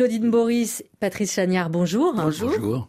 Claudine Boris, Patrice Chagnard, bonjour. Bonjour.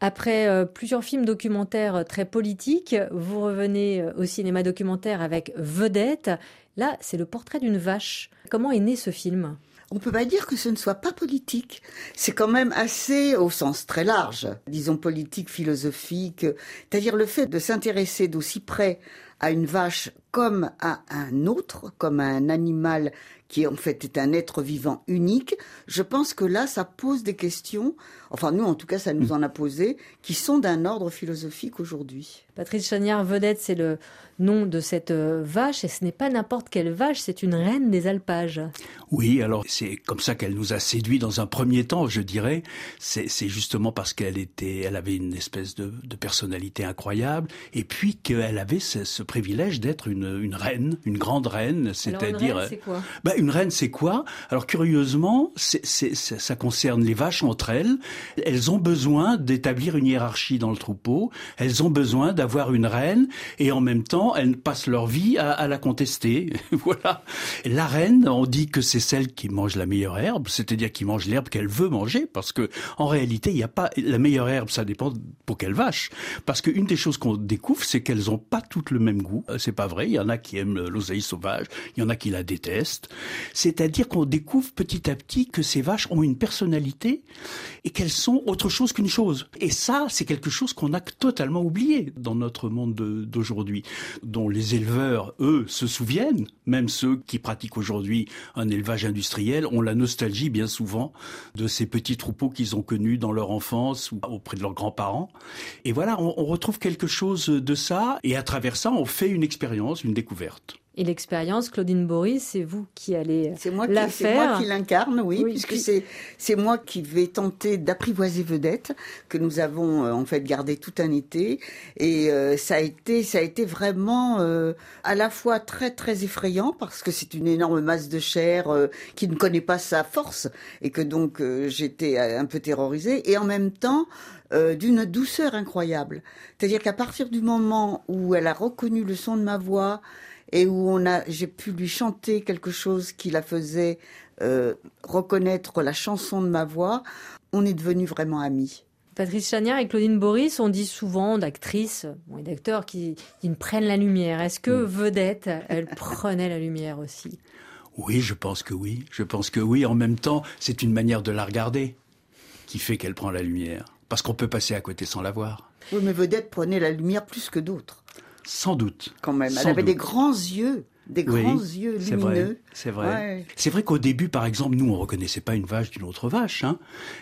Après euh, plusieurs films documentaires euh, très politiques, vous revenez euh, au cinéma documentaire avec Vedette. Là, c'est le portrait d'une vache. Comment est né ce film? On peut pas dire que ce ne soit pas politique. C'est quand même assez au sens très large, disons politique, philosophique. C'est-à-dire le fait de s'intéresser d'aussi près à une vache comme à un autre, comme à un animal qui en fait est un être vivant unique, je pense que là, ça pose des questions, enfin nous en tout cas, ça nous en a posé, qui sont d'un ordre philosophique aujourd'hui. Patrice Chagnard, vedette, c'est le nom de cette euh, vache, et ce n'est pas n'importe quelle vache, c'est une reine des alpages. Oui, alors c'est comme ça qu'elle nous a séduit dans un premier temps, je dirais. C'est justement parce qu'elle était, elle avait une espèce de, de personnalité incroyable, et puis qu'elle avait ce, ce privilège d'être une une, reine, une grande reine, c'est-à-dire. C'est quoi? bah, Une reine, c'est quoi? Alors curieusement, ça concerne les vaches entre elles. Elles ont besoin d'établir une hiérarchie dans le troupeau. Elles ont besoin d'avoir une reine, et en même temps, elles passent leur vie à, à la contester. voilà. La reine, on dit que c'est celle qui mange la meilleure herbe, c'est-à-dire qui mange l'herbe qu'elle veut manger, parce que en réalité, il n'y a pas la meilleure herbe. Ça dépend pour quelle vache. Parce qu'une des choses qu'on découvre, c'est qu'elles n'ont pas toutes le même goût. C'est pas vrai. Il y en a qui aiment l'oseille sauvage, il y en a qui la détestent. C'est-à-dire qu'on découvre petit à petit que ces vaches ont une personnalité et qu'elles sont autre chose qu'une chose. Et ça, c'est quelque chose qu'on a totalement oublié dans notre monde d'aujourd'hui, dont les éleveurs, eux, se souviennent, même ceux qui pratiquent aujourd'hui un élevage industriel, ont la nostalgie bien souvent de ces petits troupeaux qu'ils ont connus dans leur enfance ou auprès de leurs grands-parents. Et voilà, on, on retrouve quelque chose de ça, et à travers ça, on fait une expérience une découverte. Et l'expérience, Claudine Boris, c'est vous qui allez c'est moi la C'est moi qui l'incarne, oui, puisque c'est c'est moi qui vais tenter d'apprivoiser Vedette que nous avons euh, en fait gardé tout un été et euh, ça a été ça a été vraiment euh, à la fois très très effrayant parce que c'est une énorme masse de chair qui ne connaît pas sa force et que donc j'étais un peu terrorisée et en même temps d'une douceur incroyable. C'est-à-dire qu'à partir du moment où elle a reconnu le son de ma voix, et où on a, j'ai pu lui chanter quelque chose qui la faisait euh, reconnaître la chanson de ma voix. On est devenus vraiment amis. Patrice Chagnard et Claudine Boris, on dit souvent d'actrices et d'acteurs qui, qui prennent la lumière. Est-ce que mm. Vedette, elle prenait la lumière aussi? Oui, je pense que oui. Je pense que oui. En même temps, c'est une manière de la regarder qui fait qu'elle prend la lumière. Parce qu'on peut passer à côté sans la voir. Oui, mais Vedette prenait la lumière plus que d'autres. Sans doute. Quand même. Elle avait des grands yeux des grands yeux lumineux. C'est vrai. C'est vrai, qu'au début, par exemple, nous, on reconnaissait pas une vache d'une autre vache, hein.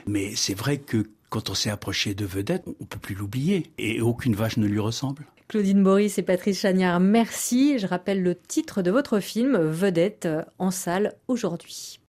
Mais c'est vrai que quand on s'est approché de Vedette, on peut plus l'oublier. Et aucune vache ne lui ressemble. Claudine Boris et Patrice Chagnard, merci. Je rappelle le titre de votre film, Vedette, en salle aujourd'hui.